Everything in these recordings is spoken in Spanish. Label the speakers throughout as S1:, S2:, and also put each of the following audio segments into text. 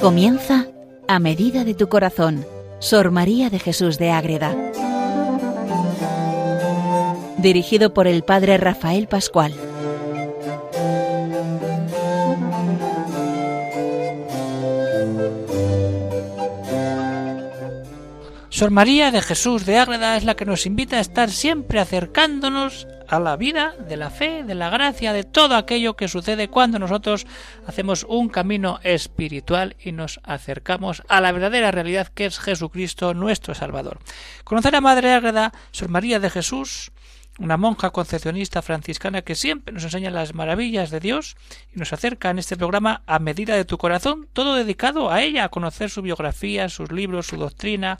S1: Comienza a medida de tu corazón, Sor María de Jesús de Ágreda. Dirigido por el Padre Rafael Pascual.
S2: Sor María de Jesús de Ágreda es la que nos invita a estar siempre acercándonos a la vida de la fe, de la gracia, de todo aquello que sucede cuando nosotros hacemos un camino espiritual y nos acercamos a la verdadera realidad que es Jesucristo nuestro Salvador. Conocer a Madre Ágreda, Sor María de Jesús, una monja concepcionista franciscana que siempre nos enseña las maravillas de Dios y nos acerca en este programa a medida de tu corazón, todo dedicado a ella, a conocer su biografía, sus libros, su doctrina,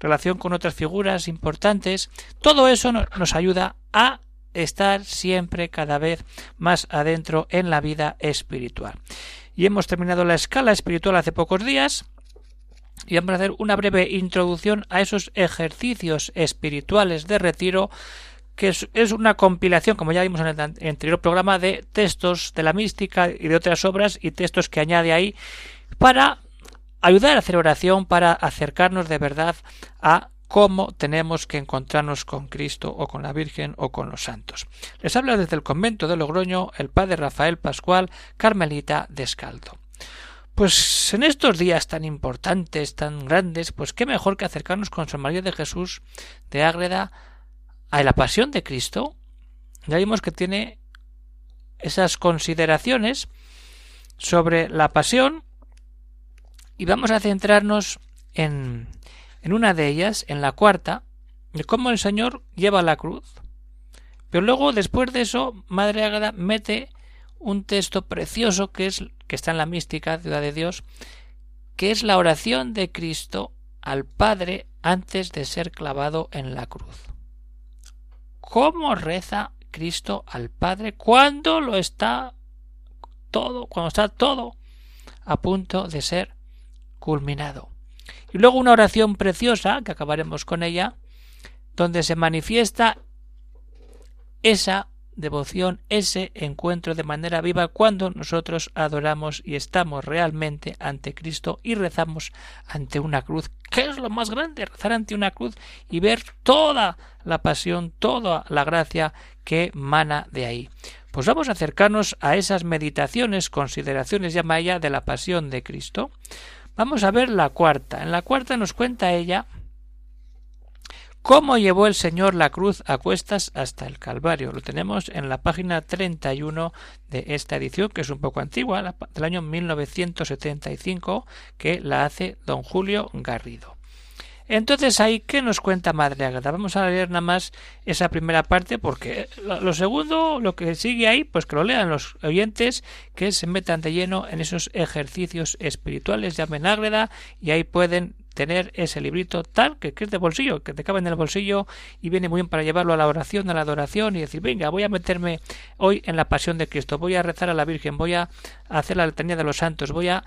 S2: relación con otras figuras importantes. Todo eso nos ayuda a estar siempre cada vez más adentro en la vida espiritual. Y hemos terminado la escala espiritual hace pocos días y vamos a hacer una breve introducción a esos ejercicios espirituales de retiro que es, una compilación, como ya vimos en el anterior programa, de textos de la mística y de otras obras y textos que añade ahí para ayudar a hacer oración, para acercarnos de verdad a cómo tenemos que encontrarnos con Cristo o con la Virgen o con los santos. Les habla desde el convento de Logroño el padre Rafael Pascual, Carmelita Descaldo. Pues en estos días tan importantes, tan grandes, pues qué mejor que acercarnos con San María de Jesús de Ágreda a la pasión de Cristo, ya vimos que tiene esas consideraciones sobre la pasión y vamos a centrarnos en, en una de ellas, en la cuarta, de cómo el Señor lleva la cruz. Pero luego, después de eso, Madre Ágada mete un texto precioso que es que está en la mística Ciudad de Dios, que es la oración de Cristo al Padre antes de ser clavado en la cruz cómo reza Cristo al Padre cuando lo está todo, cuando está todo a punto de ser culminado. Y luego una oración preciosa, que acabaremos con ella, donde se manifiesta esa devoción, ese encuentro de manera viva cuando nosotros adoramos y estamos realmente ante Cristo y rezamos ante una cruz. ¿Qué es lo más grande? Rezar ante una cruz y ver toda la pasión, toda la gracia que mana de ahí. Pues vamos a acercarnos a esas meditaciones, consideraciones, llama ella, de la pasión de Cristo. Vamos a ver la cuarta. En la cuarta nos cuenta ella ¿Cómo llevó el Señor la cruz a cuestas hasta el Calvario? Lo tenemos en la página 31 de esta edición, que es un poco antigua, del año 1975, que la hace don Julio Garrido. Entonces ahí, ¿qué nos cuenta Madre Agatha? Vamos a leer nada más esa primera parte porque lo segundo, lo que sigue ahí, pues que lo lean los oyentes, que se metan de lleno en esos ejercicios espirituales, llamen Ágreda y ahí pueden tener ese librito tal que, es de bolsillo, que te cabe en el bolsillo y viene muy bien para llevarlo a la oración, a la adoración y decir, venga, voy a meterme hoy en la pasión de Cristo, voy a rezar a la Virgen, voy a hacer la letanía de los santos, voy a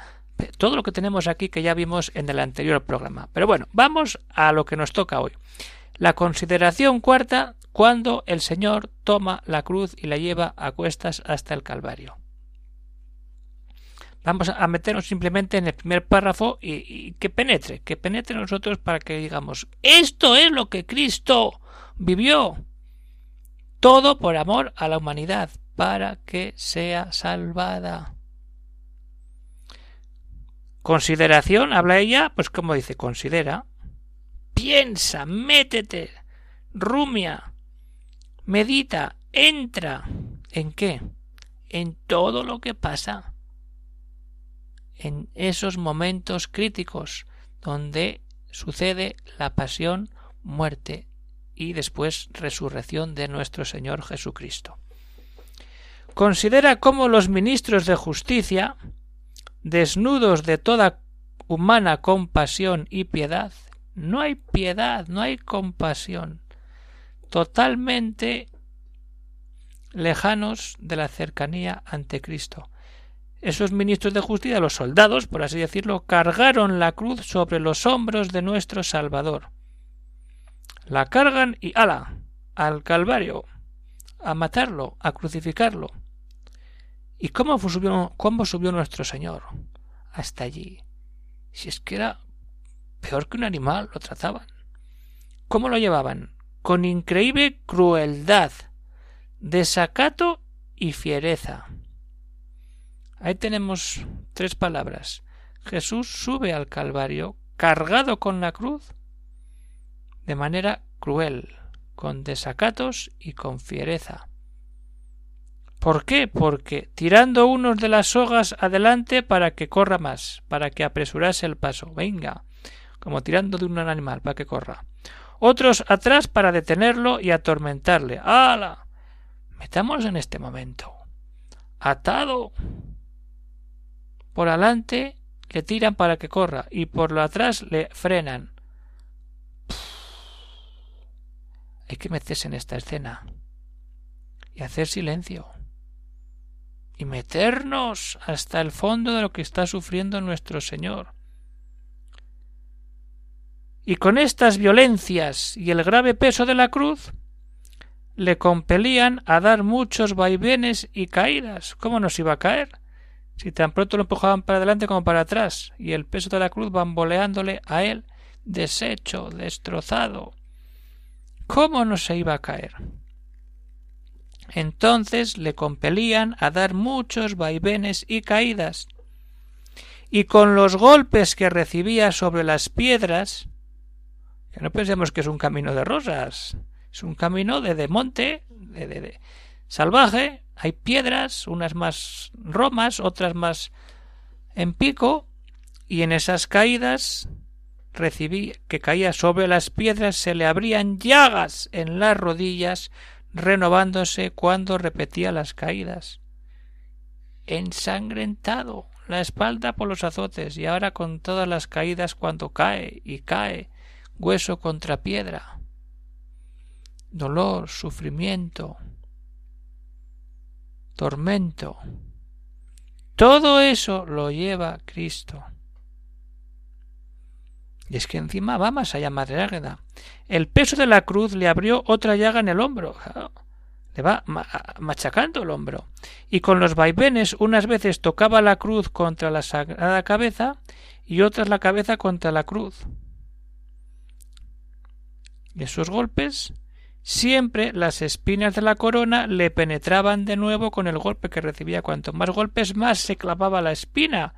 S2: todo lo que tenemos aquí que ya vimos en el anterior programa. Pero bueno, vamos a lo que nos toca hoy. La consideración cuarta, cuando el Señor toma la cruz y la lleva a cuestas hasta el Calvario. Vamos a meternos simplemente en el primer párrafo y, que penetre, que penetre en nosotros para que digamos, esto es lo que Cristo vivió. Todo por amor a la humanidad, para que sea salvada. Consideración, habla ella, pues como dice, considera, piensa, métete, rumia, medita, entra. ¿En qué? En todo lo que pasa en esos momentos críticos donde sucede la pasión, muerte y después resurrección de nuestro Señor Jesucristo. Considera cómo los ministros de justicia, desnudos de toda humana compasión y piedad, no hay piedad, no hay compasión, totalmente lejanos de la cercanía ante Cristo, esos ministros de justicia, los soldados, por así decirlo, cargaron la cruz sobre los hombros de nuestro Salvador. La cargan y ala al Calvario, a matarlo, a crucificarlo. ¿Y cómo subió, cómo subió nuestro Señor? Hasta allí, Si es que era peor que un animal, lo trataban. ¿Cómo lo llevaban? Con increíble crueldad, desacato y fiereza. Ahí tenemos tres palabras. Jesús sube al Calvario cargado con la cruz de manera cruel, con desacatos y con fiereza. ¿Por qué? Porque tirando unos de las sogas adelante para que corra más, para que apresurase el paso. Venga, como tirando de un animal para que corra. Otros atrás para detenerlo y atormentarle. ¡Hala! Metamos en este momento. Atado. Por adelante le tiran para que corra y por lo atrás le frenan. Hay que meterse en esta escena y hacer silencio y meternos hasta el fondo de lo que está sufriendo nuestro Señor. Y con estas violencias y el grave peso de la cruz, le compelían a dar muchos vaivenes y caídas. ¿Cómo nos iba a caer? Si tan pronto lo empujaban para adelante como para atrás, y el peso de la cruz bamboleándole a él, deshecho, destrozado. ¿Cómo no se iba a caer? Entonces le compelían a dar muchos vaivenes y caídas, y con los golpes que recibía sobre las piedras, que no pensemos que es un camino de rosas, es un camino de, de monte, de, de, salvaje, hay piedras, unas más romas, otras más en pico, y en esas caídas recibí que caía sobre las piedras se le abrían llagas en las rodillas renovándose cuando repetía las caídas. Ensangrentado la espalda por los azotes y ahora con todas las caídas cuando cae y cae hueso contra piedra. Dolor, sufrimiento, tormento. Todo eso lo lleva Cristo. Y es que encima va más allá Madre Águeda. El peso de la cruz le abrió otra llaga en el hombro. Le va machacando el hombro. Y con los vaivenes unas veces tocaba la cruz contra la sagrada cabeza y otras la cabeza contra la cruz. Y esos golpes siempre las espinas de la corona le penetraban de nuevo con el golpe que recibía. Cuanto más golpes más se clavaba la espina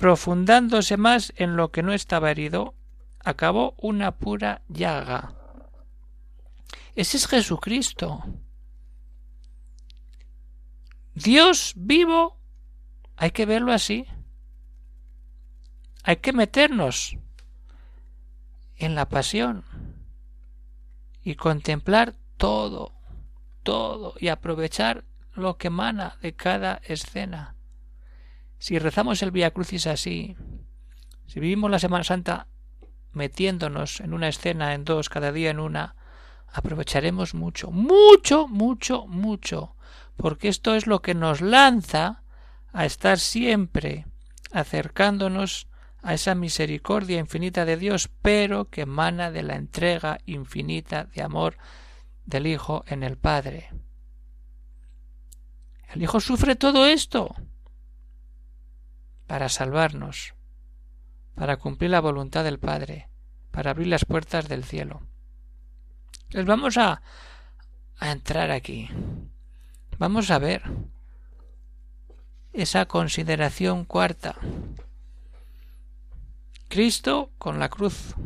S2: profundándose más en lo que no estaba herido, acabó una pura llaga. Ese es Jesucristo. Dios vivo, hay que verlo así. Hay que meternos en la pasión y contemplar todo, todo y aprovechar lo que emana de cada escena. Si rezamos el Via Crucis así, si vivimos la Semana Santa metiéndonos en una escena, en dos, cada día en una, aprovecharemos mucho, mucho, mucho, mucho, porque esto es lo que nos lanza a estar siempre acercándonos a esa misericordia infinita de Dios, pero que emana de la entrega infinita de amor del Hijo en el Padre. El Hijo sufre todo esto para salvarnos, para cumplir la voluntad del Padre, para abrir las puertas del cielo. Entonces vamos a, a entrar aquí. Vamos a ver esa consideración cuarta. Cristo con la cruz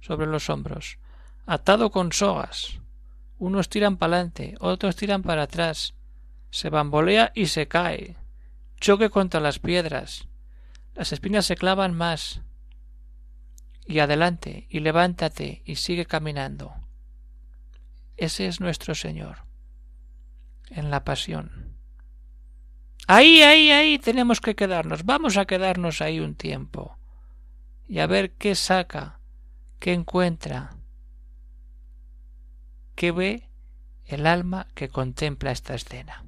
S2: sobre los hombros, atado con sogas. Unos tiran para adelante, otros tiran para atrás. Se bambolea y se cae. Choque contra las piedras. Las espinas se clavan más. Y adelante, y levántate, y sigue caminando. Ese es nuestro Señor. En la pasión. Ahí, ahí, ahí tenemos que quedarnos. Vamos a quedarnos ahí un tiempo. Y a ver qué saca, qué encuentra, qué ve el alma que contempla esta escena.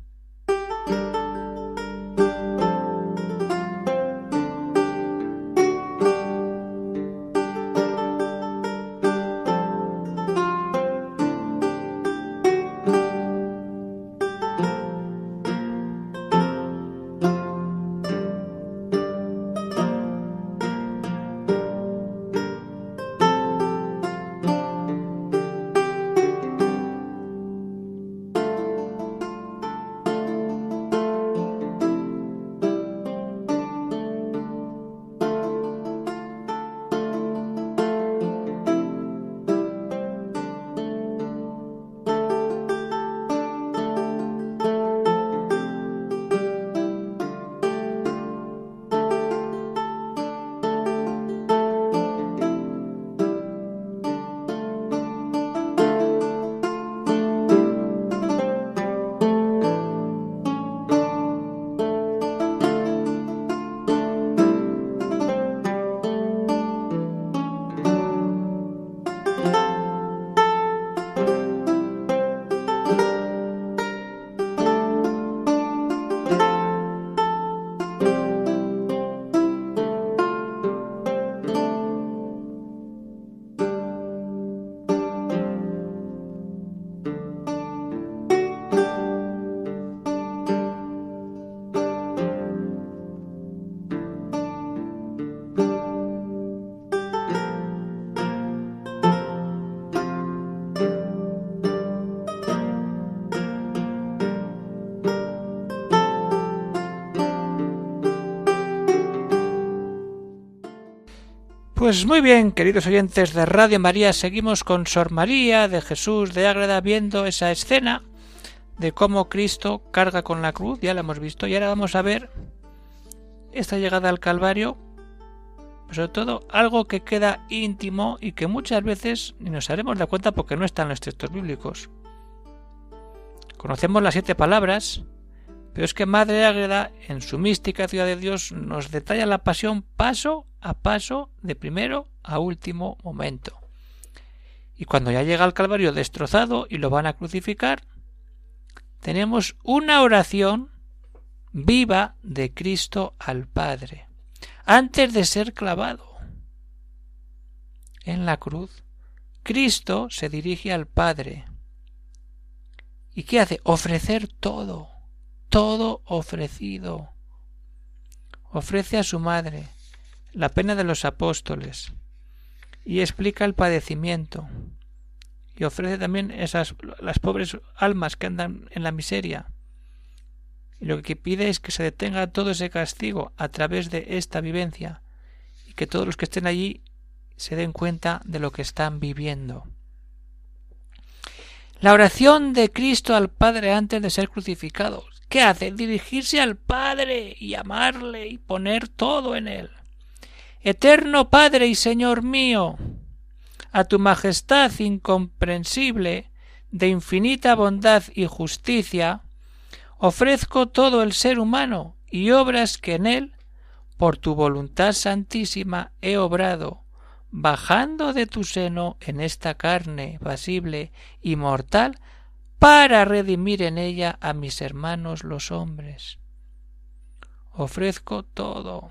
S2: Pues muy bien, queridos oyentes de Radio María, seguimos con Sor María de Jesús de Ágreda viendo esa escena de cómo Cristo carga con la cruz, ya la hemos visto, y ahora vamos a ver esta llegada al Calvario, sobre todo algo que queda íntimo y que muchas veces ni nos haremos de cuenta porque no están los textos bíblicos. Conocemos las siete palabras, pero es que Madre Ágreda, en su mística Ciudad de Dios, nos detalla la pasión paso a paso, de primero a último momento. Y cuando ya llega al Calvario destrozado y lo van a crucificar, tenemos una oración viva de Cristo al Padre, antes de ser clavado en la cruz. Cristo se dirige al Padre. ¿Y qué hace? Ofrecer todo todo ofrecido. Ofrece a su madre la pena de los apóstoles y explica el padecimiento y ofrece también esas las pobres almas que andan en la miseria. Y lo que pide es que se detenga todo ese castigo a través de esta vivencia y que todos los que estén allí se den cuenta de lo que están viviendo. La oración de Cristo al Padre antes de ser crucificado. ¿Qué hace? Dirigirse al Padre y amarle y poner todo en él. Eterno Padre y Señor mío, a tu majestad incomprensible, de infinita bondad y justicia, ofrezco todo el ser humano y obras que en él, por tu voluntad santísima, he obrado, bajando de tu seno en esta carne pasible y mortal para redimir en ella a mis hermanos los hombres. Ofrezco todo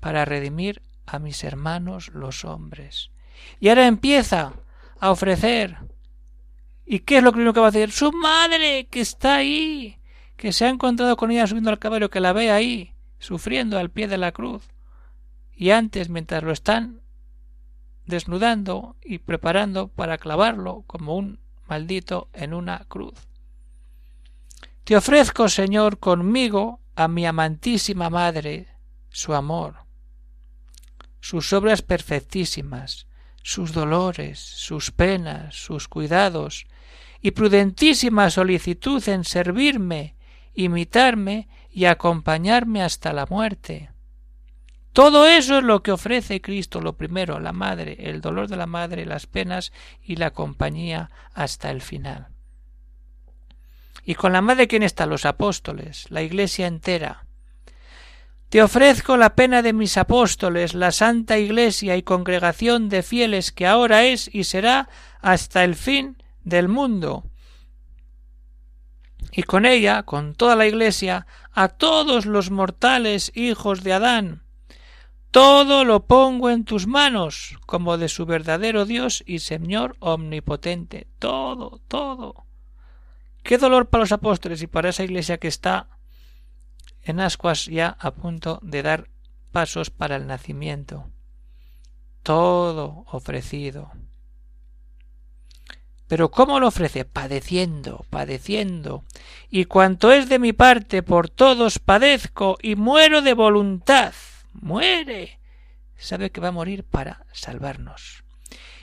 S2: para redimir a mis hermanos los hombres. Y ahora empieza a ofrecer. ¿Y qué es lo primero que va a hacer? Su madre, que está ahí, que se ha encontrado con ella subiendo al caballo, que la ve ahí, sufriendo al pie de la cruz. Y antes, mientras lo están desnudando y preparando para clavarlo como un maldito en una cruz. Te ofrezco, Señor, conmigo a mi amantísima Madre, su amor, sus obras perfectísimas, sus dolores, sus penas, sus cuidados, y prudentísima solicitud en servirme, imitarme y acompañarme hasta la muerte. Todo eso es lo que ofrece Cristo, lo primero, la madre, el dolor de la madre, las penas y la compañía hasta el final. Y con la madre quién está los apóstoles, la iglesia entera. Te ofrezco la pena de mis apóstoles, la santa iglesia y congregación de fieles que ahora es y será hasta el fin del mundo. Y con ella, con toda la iglesia, a todos los mortales hijos de Adán, todo lo pongo en tus manos, como de su verdadero Dios y Señor omnipotente. Todo, todo. Qué dolor para los apóstoles y para esa iglesia que está en ascuas ya a punto de dar pasos para el nacimiento. Todo ofrecido. Pero ¿cómo lo ofrece? Padeciendo, padeciendo. Y cuanto es de mi parte por todos padezco y muero de voluntad muere. Sabe que va a morir para salvarnos.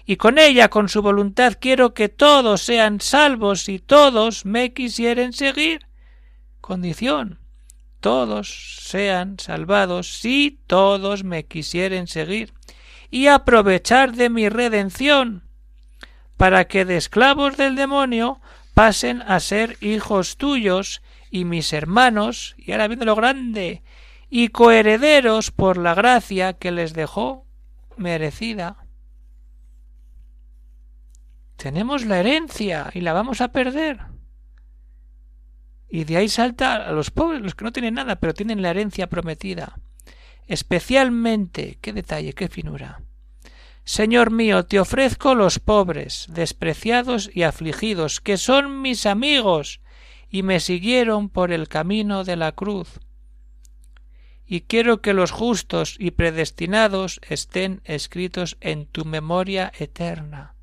S2: Y con ella, con su voluntad, quiero que todos sean salvos y todos me quisieren seguir. Condición. Todos sean salvados si todos me quisieren seguir y aprovechar de mi redención para que de esclavos del demonio pasen a ser hijos tuyos y mis hermanos, y ahora viendo lo grande, y coherederos por la gracia que les dejó merecida. Tenemos la herencia y la vamos a perder. Y de ahí salta a los pobres, los que no tienen nada, pero tienen la herencia prometida. Especialmente, qué detalle, qué finura. Señor mío, te ofrezco los pobres, despreciados y afligidos, que son mis amigos, y me siguieron por el camino de la cruz y quiero que los justos y predestinados estén escritos en tu memoria eterna.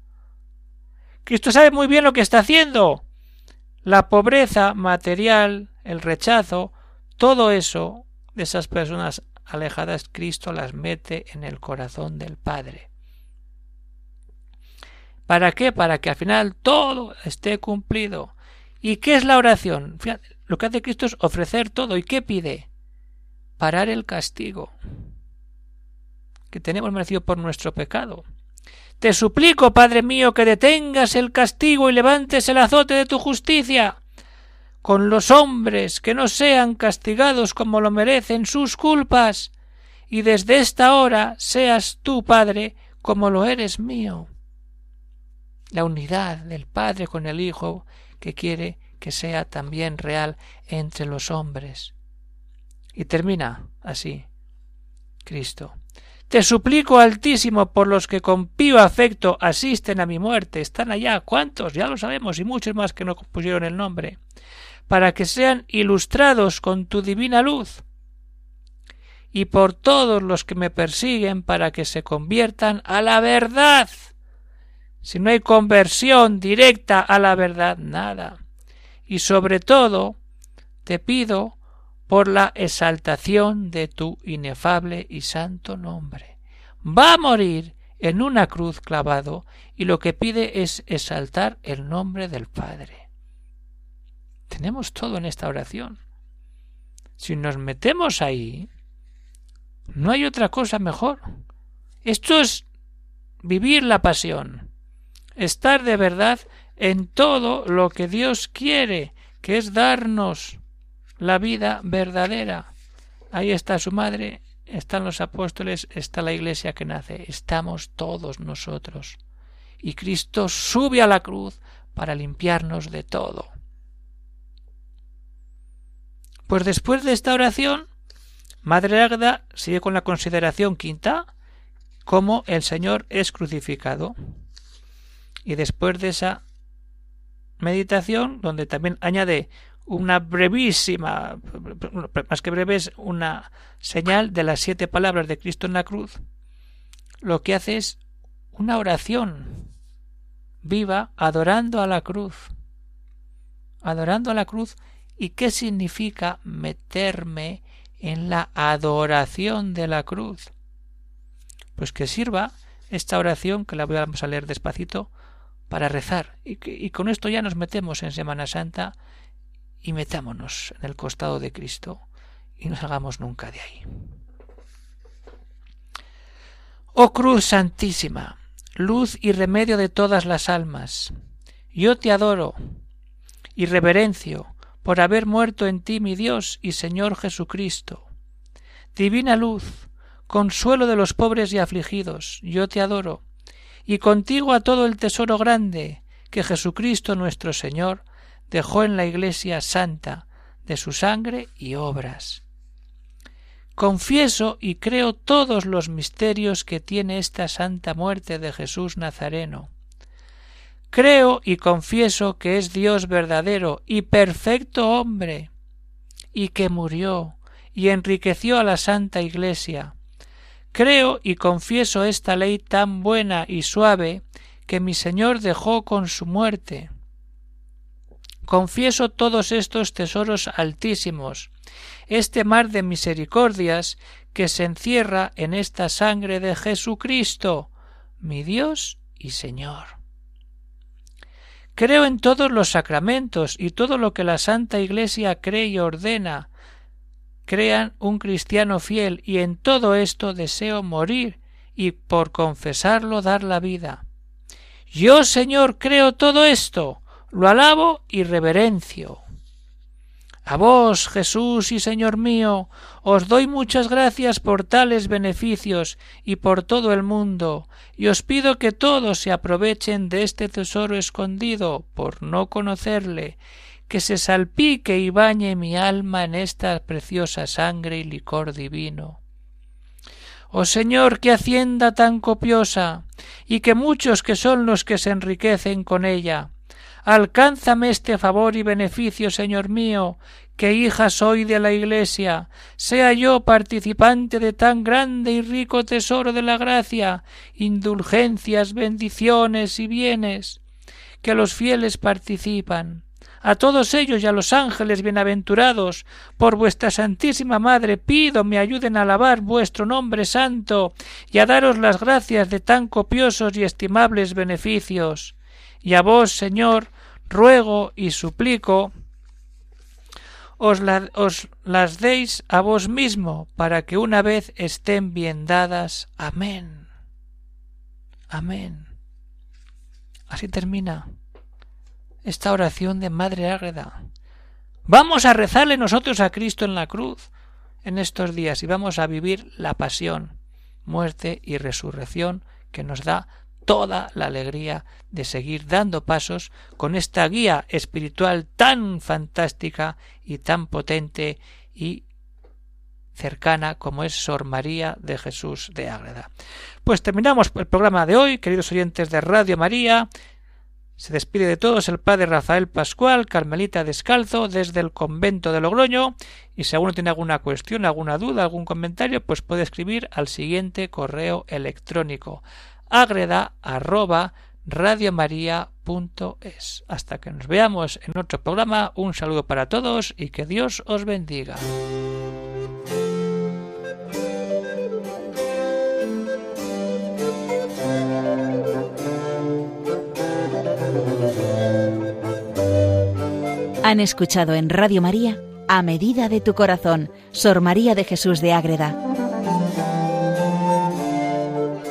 S2: Cristo sabe muy bien lo que está haciendo. La pobreza material, el rechazo, todo eso de esas personas alejadas, Cristo las mete en el corazón del Padre. ¿Para qué? Para que al final todo esté cumplido. ¿Y qué es la oración? Lo que hace Cristo es ofrecer todo. ¿Y qué pide? Parar el castigo que tenemos merecido por nuestro pecado. Te suplico, Padre mío, que detengas el castigo y levantes el azote de tu justicia con los hombres que no sean castigados como lo merecen sus culpas, y desde esta hora seas tú, Padre, como lo eres mío. La unidad del Padre con el Hijo que quiere que sea también real entre los hombres. Y termina así Cristo. Te suplico, Altísimo, por los que con pío afecto asisten a mi muerte. Están allá. ¿Cuántos? Ya lo sabemos, y muchos más que no pusieron el nombre para que sean ilustrados con tu divina luz, y por todos los que me persiguen para que se conviertan a la verdad. Si no hay conversión directa a la verdad, nada. Y sobre todo, te pido por la exaltación de tu inefable y santo nombre. Va a morir en una cruz clavado y lo que pide es exaltar el nombre del Padre. Tenemos todo en esta oración. Si nos metemos ahí, no hay otra cosa mejor. Esto es vivir la pasión, estar de verdad en todo lo que Dios quiere, que es darnos la vida verdadera. Ahí está su madre, están los apóstoles, está la iglesia que nace, estamos todos nosotros. Y Cristo sube a la cruz para limpiarnos de todo. Pues después de esta oración, Madre Águeda sigue con la consideración quinta, cómo el Señor es crucificado. Y después de esa meditación, donde también añade una brevísima, más que breve, es una señal de las siete palabras de Cristo en la cruz, lo que hace es una oración viva adorando a la cruz, adorando a la cruz ¿Y qué significa meterme en la adoración de la cruz? Pues que sirva esta oración, que la vamos a leer despacito, para rezar. Y, y con esto ya nos metemos en Semana Santa y metámonos en el costado de Cristo y no salgamos nunca de ahí. Oh Cruz Santísima, luz y remedio de todas las almas, yo te adoro y reverencio por haber muerto en ti mi Dios y Señor Jesucristo. Divina luz, consuelo de los pobres y afligidos, yo te adoro, y contigo a todo el tesoro grande que Jesucristo nuestro Señor dejó en la Iglesia santa de su sangre y obras. Confieso y creo todos los misterios que tiene esta santa muerte de Jesús Nazareno, Creo y confieso que es Dios verdadero y perfecto hombre, y que murió y enriqueció a la Santa Iglesia. Creo y confieso esta ley tan buena y suave que mi Señor dejó con su muerte. Confieso todos estos tesoros altísimos, este mar de misericordias que se encierra en esta sangre de Jesucristo, mi Dios y Señor. Creo en todos los sacramentos y todo lo que la Santa Iglesia cree y ordena. Crean un cristiano fiel y en todo esto deseo morir y por confesarlo dar la vida. Yo, Señor, creo todo esto, lo alabo y reverencio. A vos, Jesús y Señor mío, os doy muchas gracias por tales beneficios y por todo el mundo, y os pido que todos se aprovechen de este tesoro escondido por no conocerle, que se salpique y bañe mi alma en esta preciosa sangre y licor divino. Oh Señor, qué hacienda tan copiosa, y que muchos que son los que se enriquecen con ella, Alcánzame este favor y beneficio, Señor mío, que hija soy de la Iglesia, sea yo participante de tan grande y rico tesoro de la gracia, indulgencias, bendiciones y bienes, que los fieles participan. a todos ellos y a los ángeles bienaventurados, por vuestra Santísima Madre pido me ayuden a alabar vuestro nombre santo y a daros las gracias de tan copiosos y estimables beneficios. Y a vos, Señor, ruego y suplico os, os, las deis a vos mismo para que una vez estén bien dadas. Amén. Amén. Así termina esta oración de Madre Ágreda. Vamos a rezarle nosotros a Cristo en la cruz en estos días y vamos a vivir la pasión, muerte y resurrección que nos da toda la alegría de seguir dando pasos con esta guía espiritual tan fantástica y tan potente y cercana como es Sor María de Jesús de Ágreda. Pues terminamos el programa de hoy, queridos oyentes de Radio María. Se despide de todos el padre Rafael Pascual, Carmelita Descalzo, desde el convento de Logroño, y si alguno tiene alguna cuestión, alguna duda, algún comentario, pues puede escribir al siguiente correo electrónico agreda arroba radiomaria.es. Hasta que nos veamos en otro programa, un saludo para todos y que Dios os bendiga.
S1: Han escuchado en Radio María A Medida de tu Corazón, Sor María de Jesús de Ágreda.